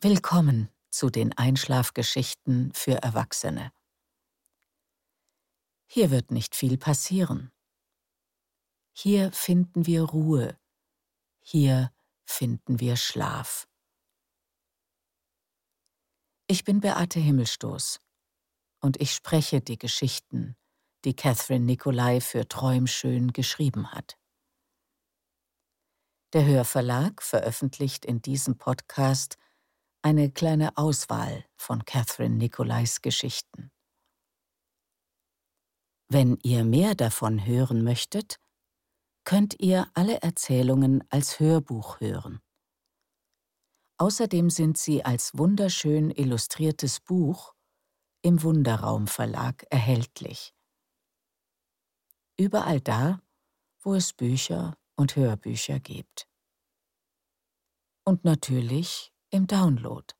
Willkommen zu den Einschlafgeschichten für Erwachsene. Hier wird nicht viel passieren. Hier finden wir Ruhe. Hier finden wir Schlaf. Ich bin Beate Himmelstoß und ich spreche die Geschichten, die Catherine Nicolai für Träumschön geschrieben hat. Der Hörverlag veröffentlicht in diesem Podcast eine kleine Auswahl von Catherine Nicolais Geschichten. Wenn ihr mehr davon hören möchtet, könnt ihr alle Erzählungen als Hörbuch hören. Außerdem sind sie als wunderschön illustriertes Buch im Wunderraum Verlag erhältlich. Überall da, wo es Bücher und Hörbücher gibt. Und natürlich im Download.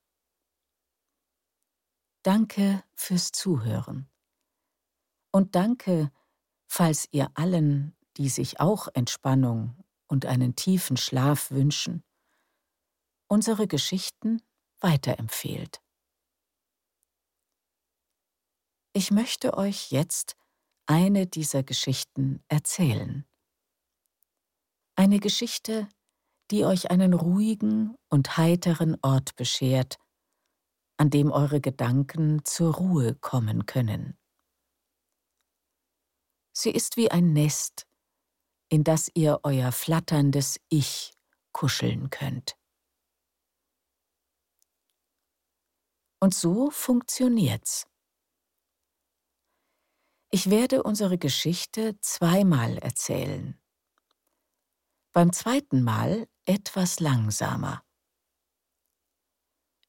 Danke fürs Zuhören. Und danke, falls ihr allen, die sich auch Entspannung und einen tiefen Schlaf wünschen, unsere Geschichten weiterempfehlt. Ich möchte euch jetzt eine dieser Geschichten erzählen. Eine Geschichte, die euch einen ruhigen und heiteren Ort beschert, an dem eure Gedanken zur Ruhe kommen können. Sie ist wie ein Nest, in das ihr euer flatterndes Ich kuscheln könnt. Und so funktioniert's. Ich werde unsere Geschichte zweimal erzählen. Beim zweiten Mal etwas langsamer.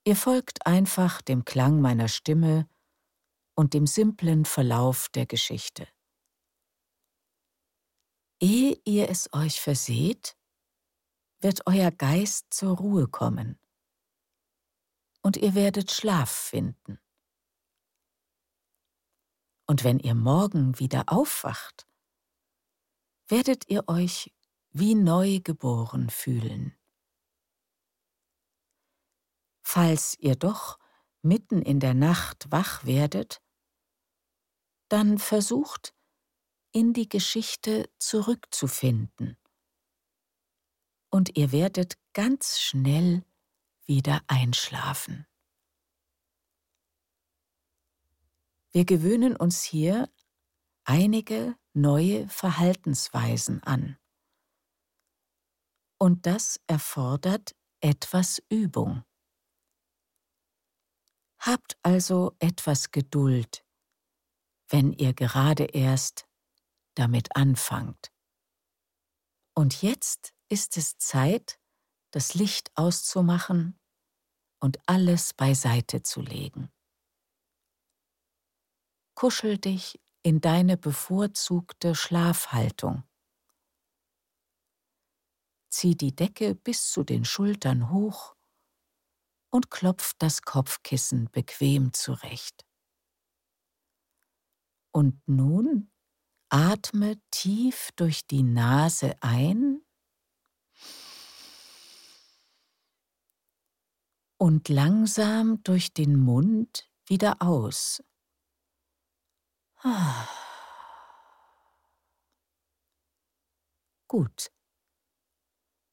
Ihr folgt einfach dem Klang meiner Stimme und dem simplen Verlauf der Geschichte. Ehe ihr es euch verseht, wird euer Geist zur Ruhe kommen und ihr werdet Schlaf finden. Und wenn ihr morgen wieder aufwacht, werdet ihr euch wie neu geboren fühlen. Falls ihr doch mitten in der Nacht wach werdet, dann versucht, in die Geschichte zurückzufinden. Und ihr werdet ganz schnell wieder einschlafen. Wir gewöhnen uns hier einige neue Verhaltensweisen an und das erfordert etwas Übung. Habt also etwas Geduld, wenn ihr gerade erst damit anfangt. Und jetzt ist es Zeit, das Licht auszumachen und alles beiseite zu legen. Kuschel dich in deine bevorzugte Schlafhaltung zieh die Decke bis zu den Schultern hoch und klopf das Kopfkissen bequem zurecht. Und nun atme tief durch die Nase ein und langsam durch den Mund wieder aus. Gut.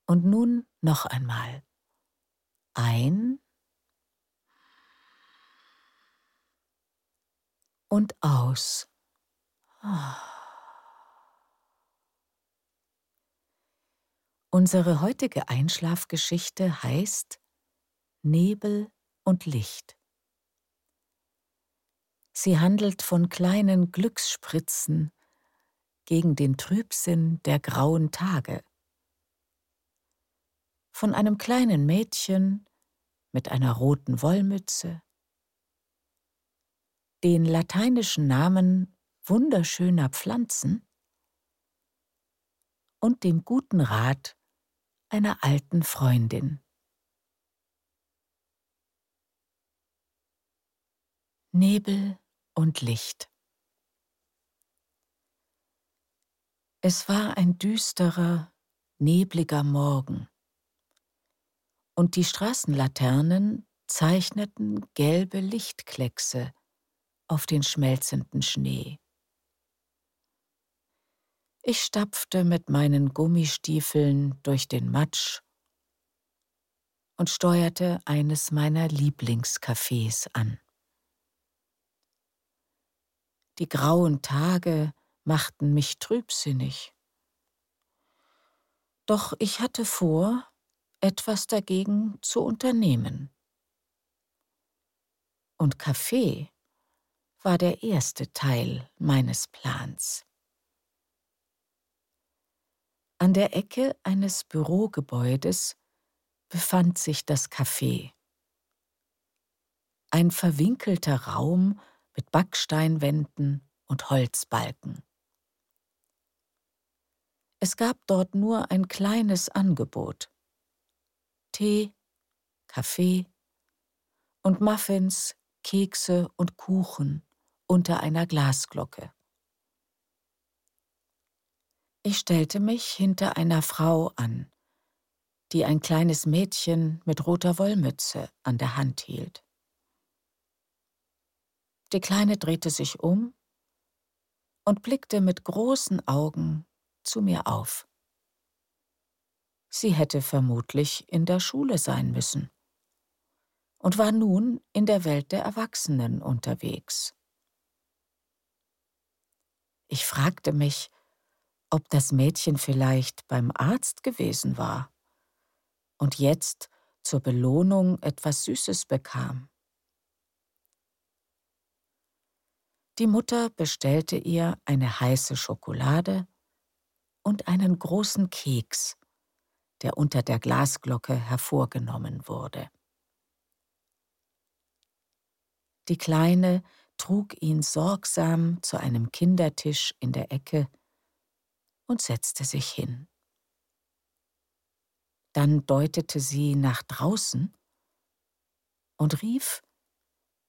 Und nun noch einmal. Ein und aus. Unsere heutige Einschlafgeschichte heißt Nebel und Licht. Sie handelt von kleinen Glücksspritzen gegen den Trübsinn der grauen Tage von einem kleinen Mädchen mit einer roten Wollmütze, den lateinischen Namen wunderschöner Pflanzen und dem guten Rat einer alten Freundin. Nebel und Licht. Es war ein düsterer, nebliger Morgen und die Straßenlaternen zeichneten gelbe Lichtkleckse auf den schmelzenden Schnee. Ich stapfte mit meinen Gummistiefeln durch den Matsch und steuerte eines meiner Lieblingscafés an. Die grauen Tage machten mich trübsinnig. Doch ich hatte vor, etwas dagegen zu unternehmen. Und Kaffee war der erste Teil meines Plans. An der Ecke eines Bürogebäudes befand sich das Café. Ein verwinkelter Raum mit Backsteinwänden und Holzbalken. Es gab dort nur ein kleines Angebot. Tee, Kaffee und Muffins, Kekse und Kuchen unter einer Glasglocke. Ich stellte mich hinter einer Frau an, die ein kleines Mädchen mit roter Wollmütze an der Hand hielt. Die Kleine drehte sich um und blickte mit großen Augen zu mir auf. Sie hätte vermutlich in der Schule sein müssen und war nun in der Welt der Erwachsenen unterwegs. Ich fragte mich, ob das Mädchen vielleicht beim Arzt gewesen war und jetzt zur Belohnung etwas Süßes bekam. Die Mutter bestellte ihr eine heiße Schokolade und einen großen Keks, der unter der Glasglocke hervorgenommen wurde. Die Kleine trug ihn sorgsam zu einem Kindertisch in der Ecke und setzte sich hin. Dann deutete sie nach draußen und rief,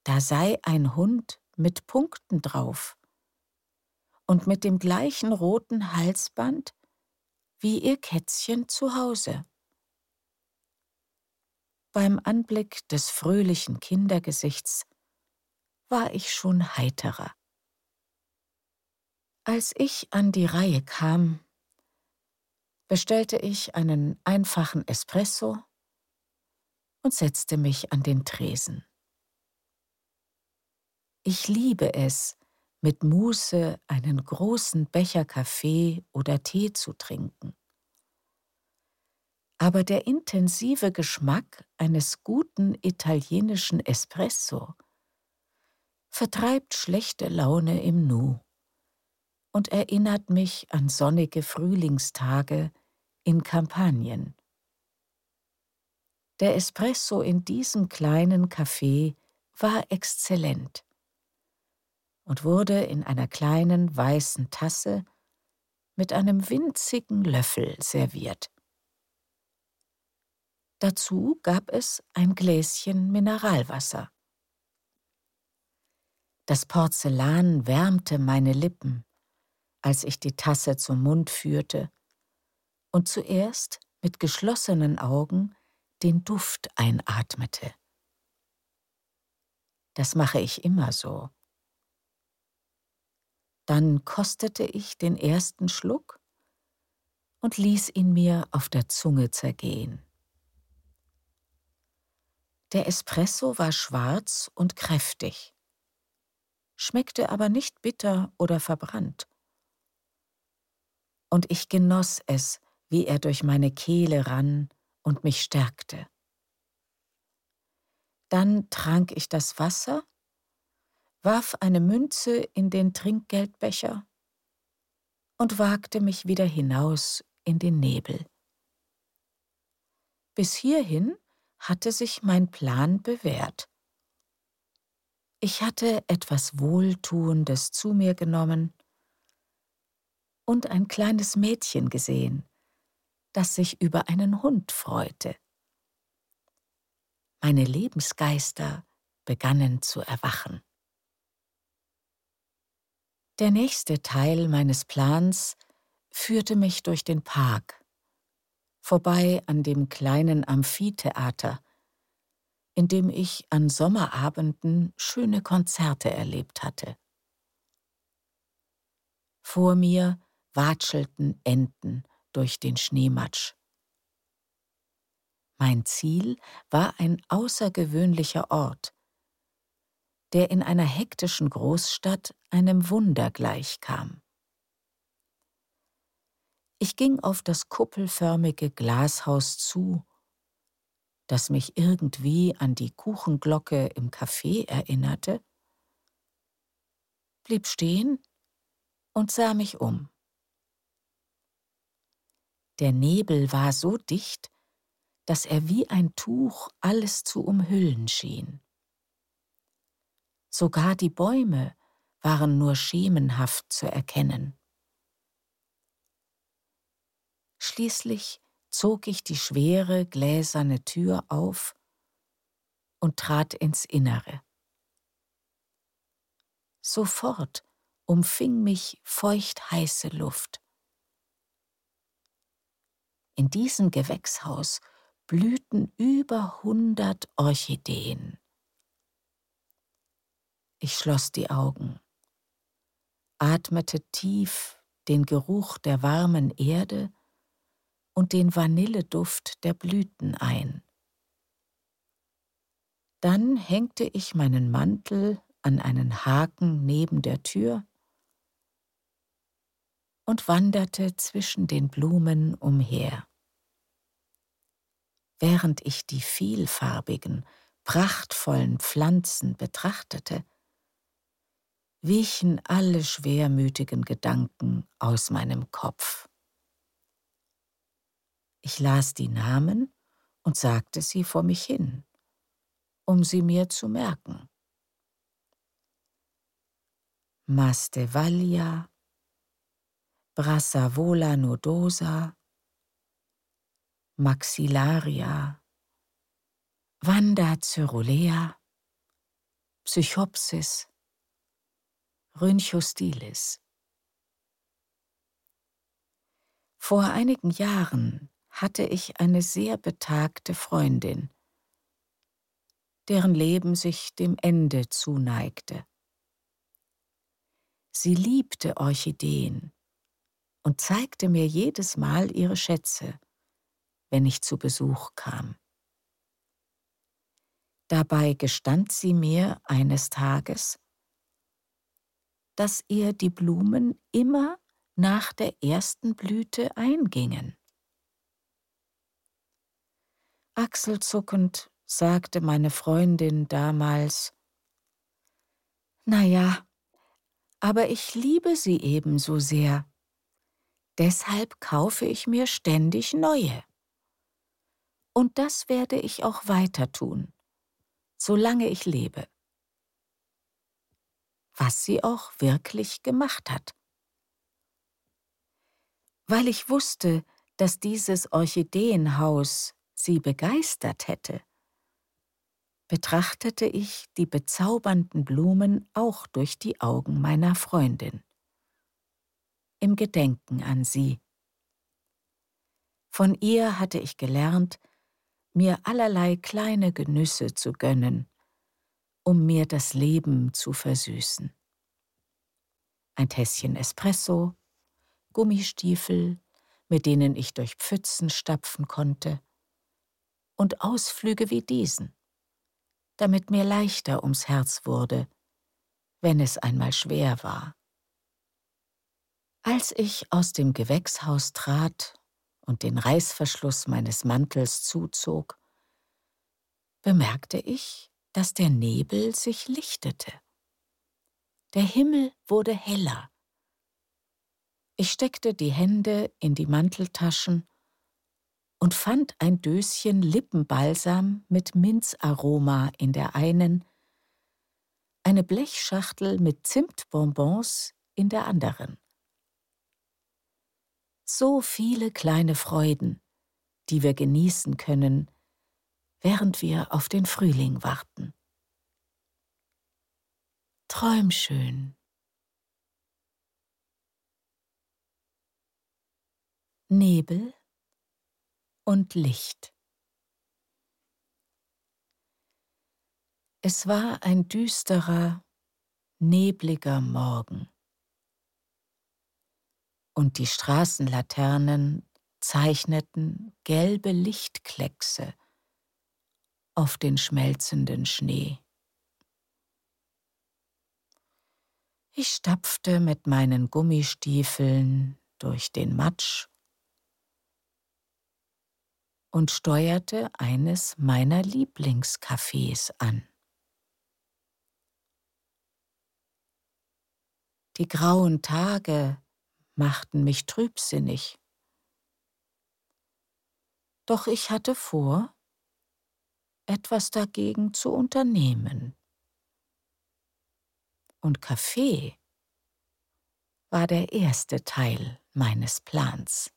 da sei ein Hund mit Punkten drauf und mit dem gleichen roten Halsband wie ihr Kätzchen zu Hause. Beim Anblick des fröhlichen Kindergesichts war ich schon heiterer. Als ich an die Reihe kam, bestellte ich einen einfachen Espresso und setzte mich an den Tresen. Ich liebe es, mit Muße einen großen Becher Kaffee oder Tee zu trinken. Aber der intensive Geschmack eines guten italienischen Espresso vertreibt schlechte Laune im Nu und erinnert mich an sonnige Frühlingstage in Kampagnen. Der Espresso in diesem kleinen Café war exzellent und wurde in einer kleinen weißen Tasse mit einem winzigen Löffel serviert. Dazu gab es ein Gläschen Mineralwasser. Das Porzellan wärmte meine Lippen, als ich die Tasse zum Mund führte und zuerst mit geschlossenen Augen den Duft einatmete. Das mache ich immer so. Dann kostete ich den ersten Schluck und ließ ihn mir auf der Zunge zergehen. Der Espresso war schwarz und kräftig, schmeckte aber nicht bitter oder verbrannt. Und ich genoss es, wie er durch meine Kehle rann und mich stärkte. Dann trank ich das Wasser warf eine Münze in den Trinkgeldbecher und wagte mich wieder hinaus in den Nebel. Bis hierhin hatte sich mein Plan bewährt. Ich hatte etwas Wohltuendes zu mir genommen und ein kleines Mädchen gesehen, das sich über einen Hund freute. Meine Lebensgeister begannen zu erwachen. Der nächste Teil meines Plans führte mich durch den Park, vorbei an dem kleinen Amphitheater, in dem ich an Sommerabenden schöne Konzerte erlebt hatte. Vor mir watschelten Enten durch den Schneematsch. Mein Ziel war ein außergewöhnlicher Ort, der in einer hektischen Großstadt einem Wunder gleichkam. Ich ging auf das kuppelförmige Glashaus zu, das mich irgendwie an die Kuchenglocke im Café erinnerte, blieb stehen und sah mich um. Der Nebel war so dicht, dass er wie ein Tuch alles zu umhüllen schien. Sogar die Bäume waren nur schemenhaft zu erkennen. Schließlich zog ich die schwere gläserne Tür auf und trat ins Innere. Sofort umfing mich feuchtheiße Luft. In diesem Gewächshaus blühten über hundert Orchideen. Ich schloss die Augen, atmete tief den Geruch der warmen Erde und den Vanilleduft der Blüten ein. Dann hängte ich meinen Mantel an einen Haken neben der Tür und wanderte zwischen den Blumen umher. Während ich die vielfarbigen, prachtvollen Pflanzen betrachtete, wichen alle schwermütigen Gedanken aus meinem Kopf. Ich las die Namen und sagte sie vor mich hin, um sie mir zu merken. Mastevalia, Brassavola nodosa, Maxillaria, Vanda cyrulea, Psychopsis, Rhynchostilis. Vor einigen Jahren hatte ich eine sehr betagte Freundin, deren Leben sich dem Ende zuneigte. Sie liebte Orchideen und zeigte mir jedes Mal ihre Schätze, wenn ich zu Besuch kam. Dabei gestand sie mir eines Tages, dass ihr die Blumen immer nach der ersten Blüte eingingen. Achselzuckend sagte meine Freundin damals Na ja, aber ich liebe sie ebenso sehr. Deshalb kaufe ich mir ständig neue. Und das werde ich auch weiter tun, solange ich lebe. Was sie auch wirklich gemacht hat. Weil ich wusste, dass dieses Orchideenhaus sie begeistert hätte, betrachtete ich die bezaubernden Blumen auch durch die Augen meiner Freundin. Im Gedenken an sie. Von ihr hatte ich gelernt, mir allerlei kleine Genüsse zu gönnen, um mir das Leben zu versüßen. Ein Tässchen Espresso, Gummistiefel, mit denen ich durch Pfützen stapfen konnte, und Ausflüge wie diesen, damit mir leichter ums Herz wurde, wenn es einmal schwer war. Als ich aus dem Gewächshaus trat und den Reißverschluss meines Mantels zuzog, bemerkte ich, dass der Nebel sich lichtete. Der Himmel wurde heller. Ich steckte die Hände in die Manteltaschen und fand ein Döschen Lippenbalsam mit Minzaroma in der einen, eine Blechschachtel mit Zimtbonbons in der anderen. So viele kleine Freuden, die wir genießen können, während wir auf den Frühling warten. Träum schön. Nebel und Licht. Es war ein düsterer, nebliger Morgen. Und die Straßenlaternen zeichneten gelbe Lichtkleckse auf den schmelzenden Schnee. Ich stapfte mit meinen Gummistiefeln durch den Matsch und steuerte eines meiner Lieblingscafés an. Die grauen Tage machten mich trübsinnig. Doch ich hatte vor, etwas dagegen zu unternehmen. Und Kaffee war der erste Teil meines Plans.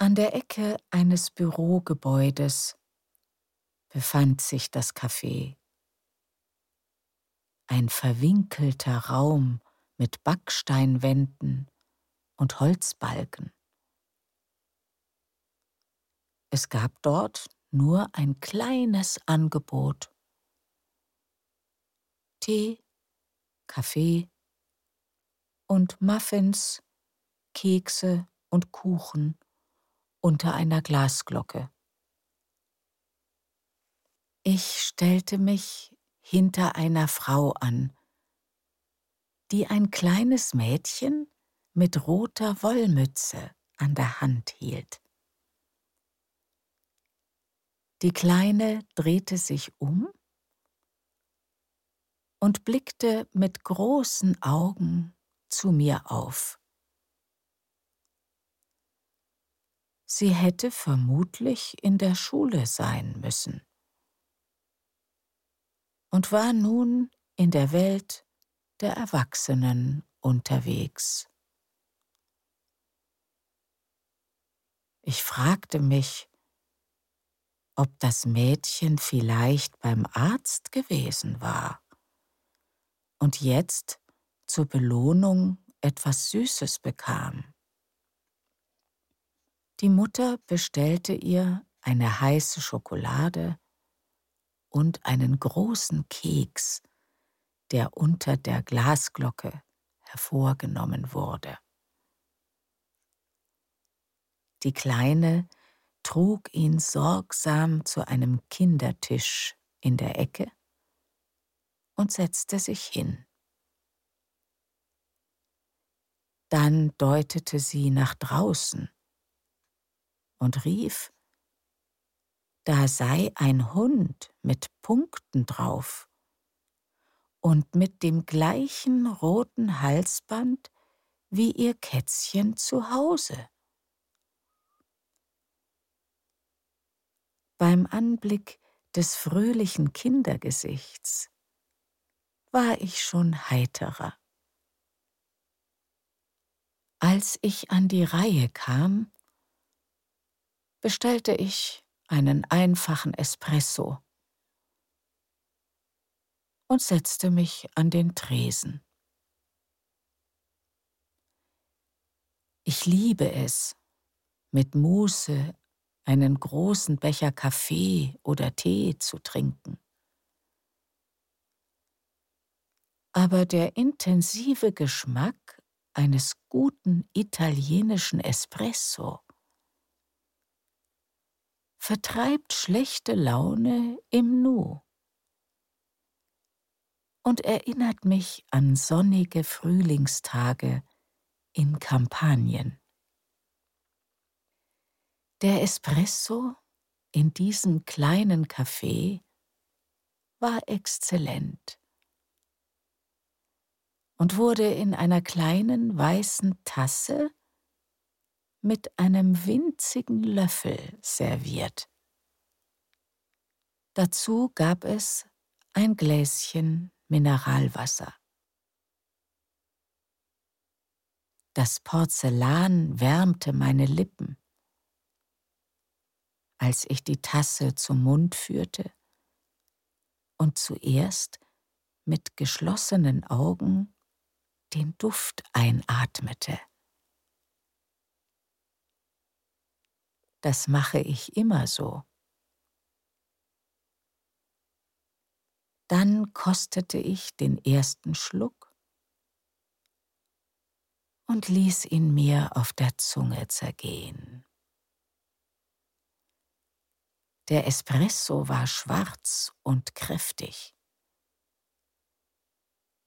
An der Ecke eines Bürogebäudes befand sich das Café ein verwinkelter Raum mit Backsteinwänden und Holzbalken. Es gab dort nur ein kleines Angebot. Tee, Kaffee und Muffins, Kekse und Kuchen unter einer Glasglocke. Ich stellte mich hinter einer Frau an, die ein kleines Mädchen mit roter Wollmütze an der Hand hielt. Die Kleine drehte sich um und blickte mit großen Augen zu mir auf. Sie hätte vermutlich in der Schule sein müssen und war nun in der Welt der Erwachsenen unterwegs. Ich fragte mich, ob das Mädchen vielleicht beim Arzt gewesen war und jetzt zur Belohnung etwas Süßes bekam. Die Mutter bestellte ihr eine heiße Schokolade und einen großen Keks, der unter der Glasglocke hervorgenommen wurde. Die Kleine trug ihn sorgsam zu einem Kindertisch in der Ecke und setzte sich hin. Dann deutete sie nach draußen und rief da sei ein Hund mit Punkten drauf und mit dem gleichen roten Halsband wie ihr Kätzchen zu Hause. Beim Anblick des fröhlichen Kindergesichts war ich schon heiterer. Als ich an die Reihe kam, bestellte ich einen einfachen Espresso und setzte mich an den Tresen. Ich liebe es, mit Muße einen großen Becher Kaffee oder Tee zu trinken. Aber der intensive Geschmack eines guten italienischen Espresso vertreibt schlechte Laune im Nu und erinnert mich an sonnige Frühlingstage in Kampagnen. Der Espresso in diesem kleinen Café war exzellent und wurde in einer kleinen weißen Tasse mit einem winzigen Löffel serviert. Dazu gab es ein Gläschen Mineralwasser. Das Porzellan wärmte meine Lippen. Als ich die Tasse zum Mund führte und zuerst mit geschlossenen Augen den Duft einatmete. das mache ich immer so. Dann kostete ich den ersten Schluck und ließ ihn mir auf der Zunge zergehen. Der Espresso war schwarz und kräftig,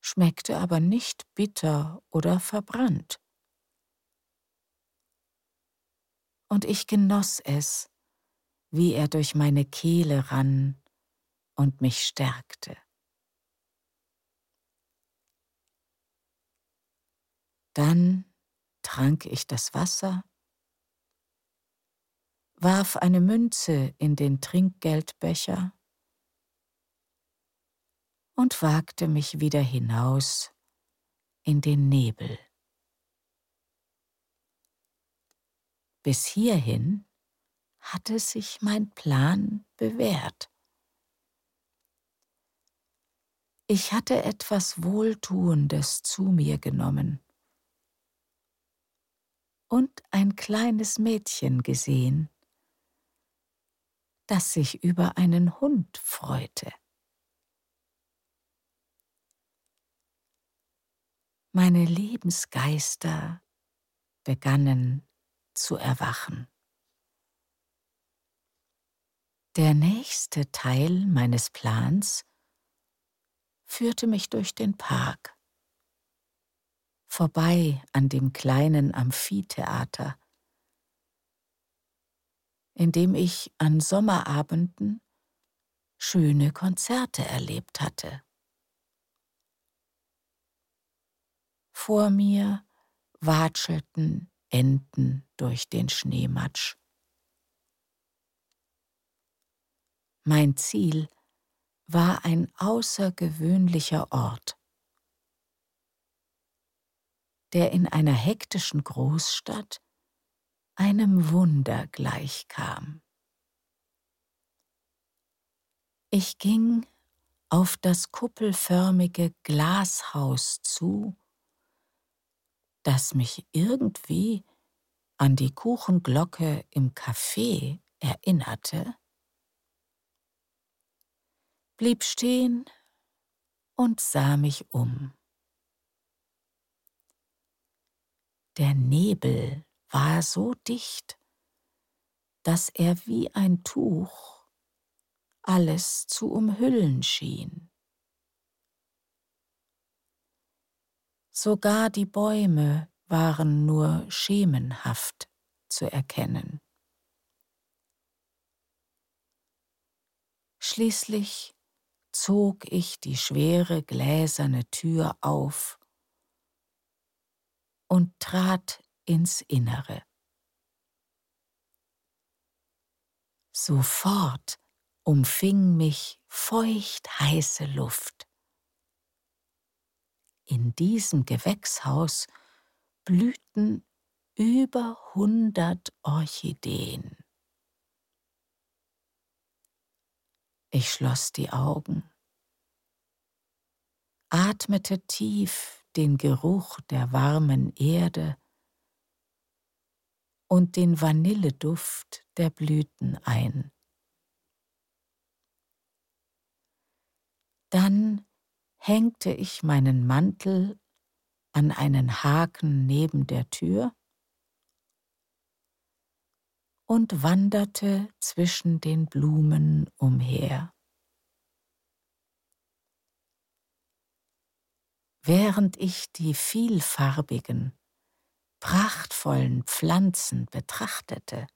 schmeckte aber nicht bitter oder verbrannt. Und ich genoss es, wie er durch meine Kehle rann und mich stärkte. Dann trank ich das Wasser, warf eine Münze in den Trinkgeldbecher und wagte mich wieder hinaus in den Nebel. Bis hierhin hatte sich mein Plan bewährt. Ich hatte etwas Wohltuendes zu mir genommen und ein kleines Mädchen gesehen, das sich über einen Hund freute. Meine Lebensgeister begannen zu erwachen. Der nächste Teil meines Plans führte mich durch den Park, vorbei an dem kleinen Amphitheater, in dem ich an Sommerabenden schöne Konzerte erlebt hatte. Vor mir watschelten Enten durch den Schneematsch. Mein Ziel war ein außergewöhnlicher Ort, der in einer hektischen Großstadt einem Wunder gleichkam. Ich ging auf das kuppelförmige Glashaus zu, das mich irgendwie an die Kuchenglocke im Café erinnerte, blieb stehen und sah mich um. Der Nebel war so dicht, dass er wie ein Tuch alles zu umhüllen schien. Sogar die Bäume waren nur schemenhaft zu erkennen. Schließlich zog ich die schwere gläserne Tür auf und trat ins Innere. Sofort umfing mich feucht heiße Luft. In diesem Gewächshaus blühten über hundert Orchideen. Ich schloss die Augen, atmete tief den Geruch der warmen Erde und den Vanilleduft der Blüten ein. Dann hängte ich meinen Mantel an einen Haken neben der Tür und wanderte zwischen den Blumen umher. Während ich die vielfarbigen, prachtvollen Pflanzen betrachtete,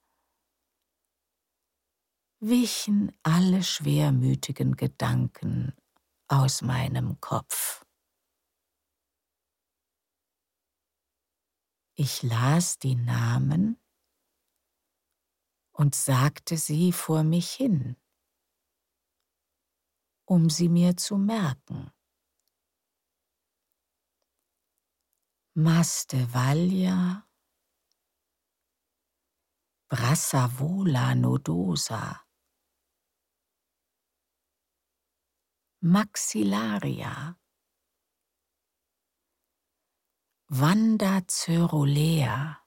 wichen alle schwermütigen Gedanken aus meinem Kopf. Ich las die Namen und sagte sie vor mich hin, um sie mir zu merken. Mastevalia, Brassavola nodosa, Maxillaria, Vanda Cyrolea,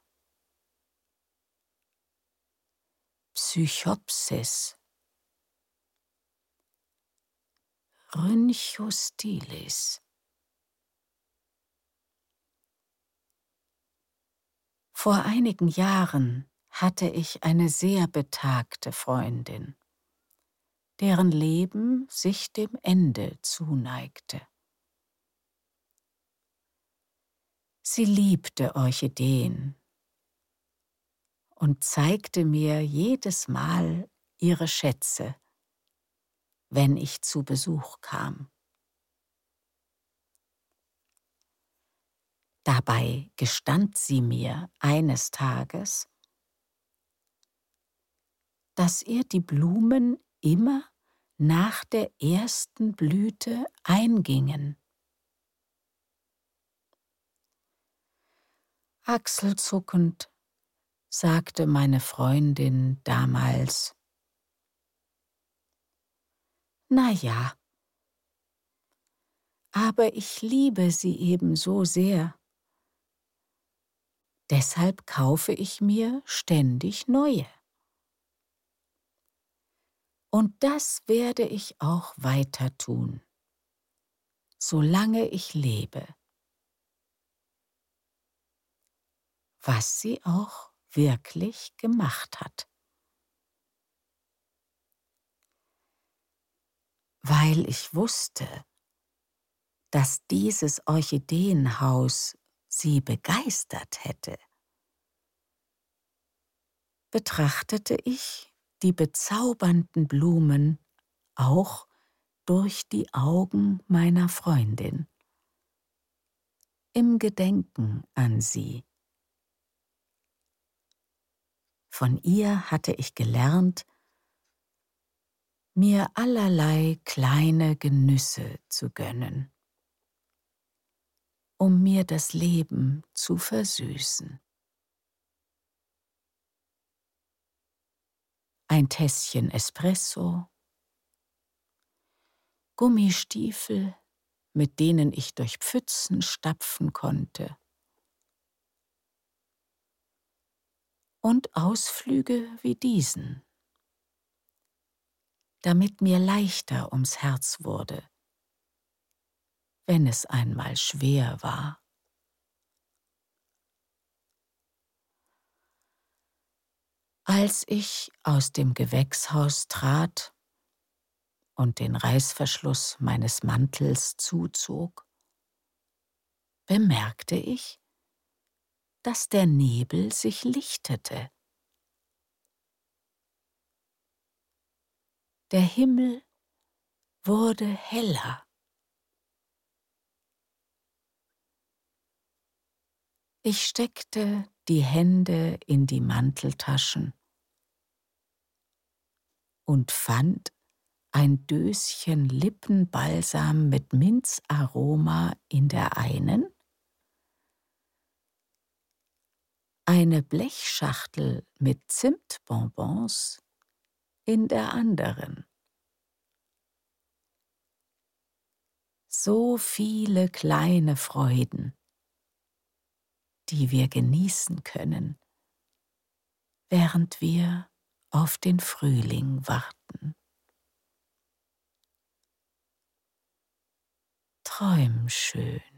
Psychopsis, Rhynchostilis. Vor einigen Jahren hatte ich eine sehr betagte Freundin, deren Leben sich dem Ende zuneigte. Sie liebte Orchideen und zeigte mir jedes Mal ihre Schätze, wenn ich zu Besuch kam. Dabei gestand sie mir eines Tages, dass ihr die Blumen immer nach der ersten Blüte eingingen. Achselzuckend sagte meine Freundin damals. Na ja, aber ich liebe sie eben so sehr. Deshalb kaufe ich mir ständig neue. Und das werde ich auch weiter tun, solange ich lebe. Was sie auch wirklich gemacht hat. Weil ich wusste, dass dieses Orchideenhaus sie begeistert hätte, betrachtete ich die bezaubernden Blumen auch durch die Augen meiner Freundin, im Gedenken an sie. Von ihr hatte ich gelernt, mir allerlei kleine Genüsse zu gönnen, um mir das Leben zu versüßen. Ein Tässchen Espresso, Gummistiefel, mit denen ich durch Pfützen stapfen konnte, und Ausflüge wie diesen, damit mir leichter ums Herz wurde, wenn es einmal schwer war. Als ich aus dem Gewächshaus trat und den Reißverschluss meines Mantels zuzog, bemerkte ich, dass der Nebel sich lichtete. Der Himmel wurde heller. Ich steckte die Hände in die Manteltaschen und fand ein Döschen Lippenbalsam mit Minzaroma in der einen eine Blechschachtel mit Zimtbonbons in der anderen. So viele kleine Freuden, die wir genießen können, während wir auf den Frühling warten. Träum schön.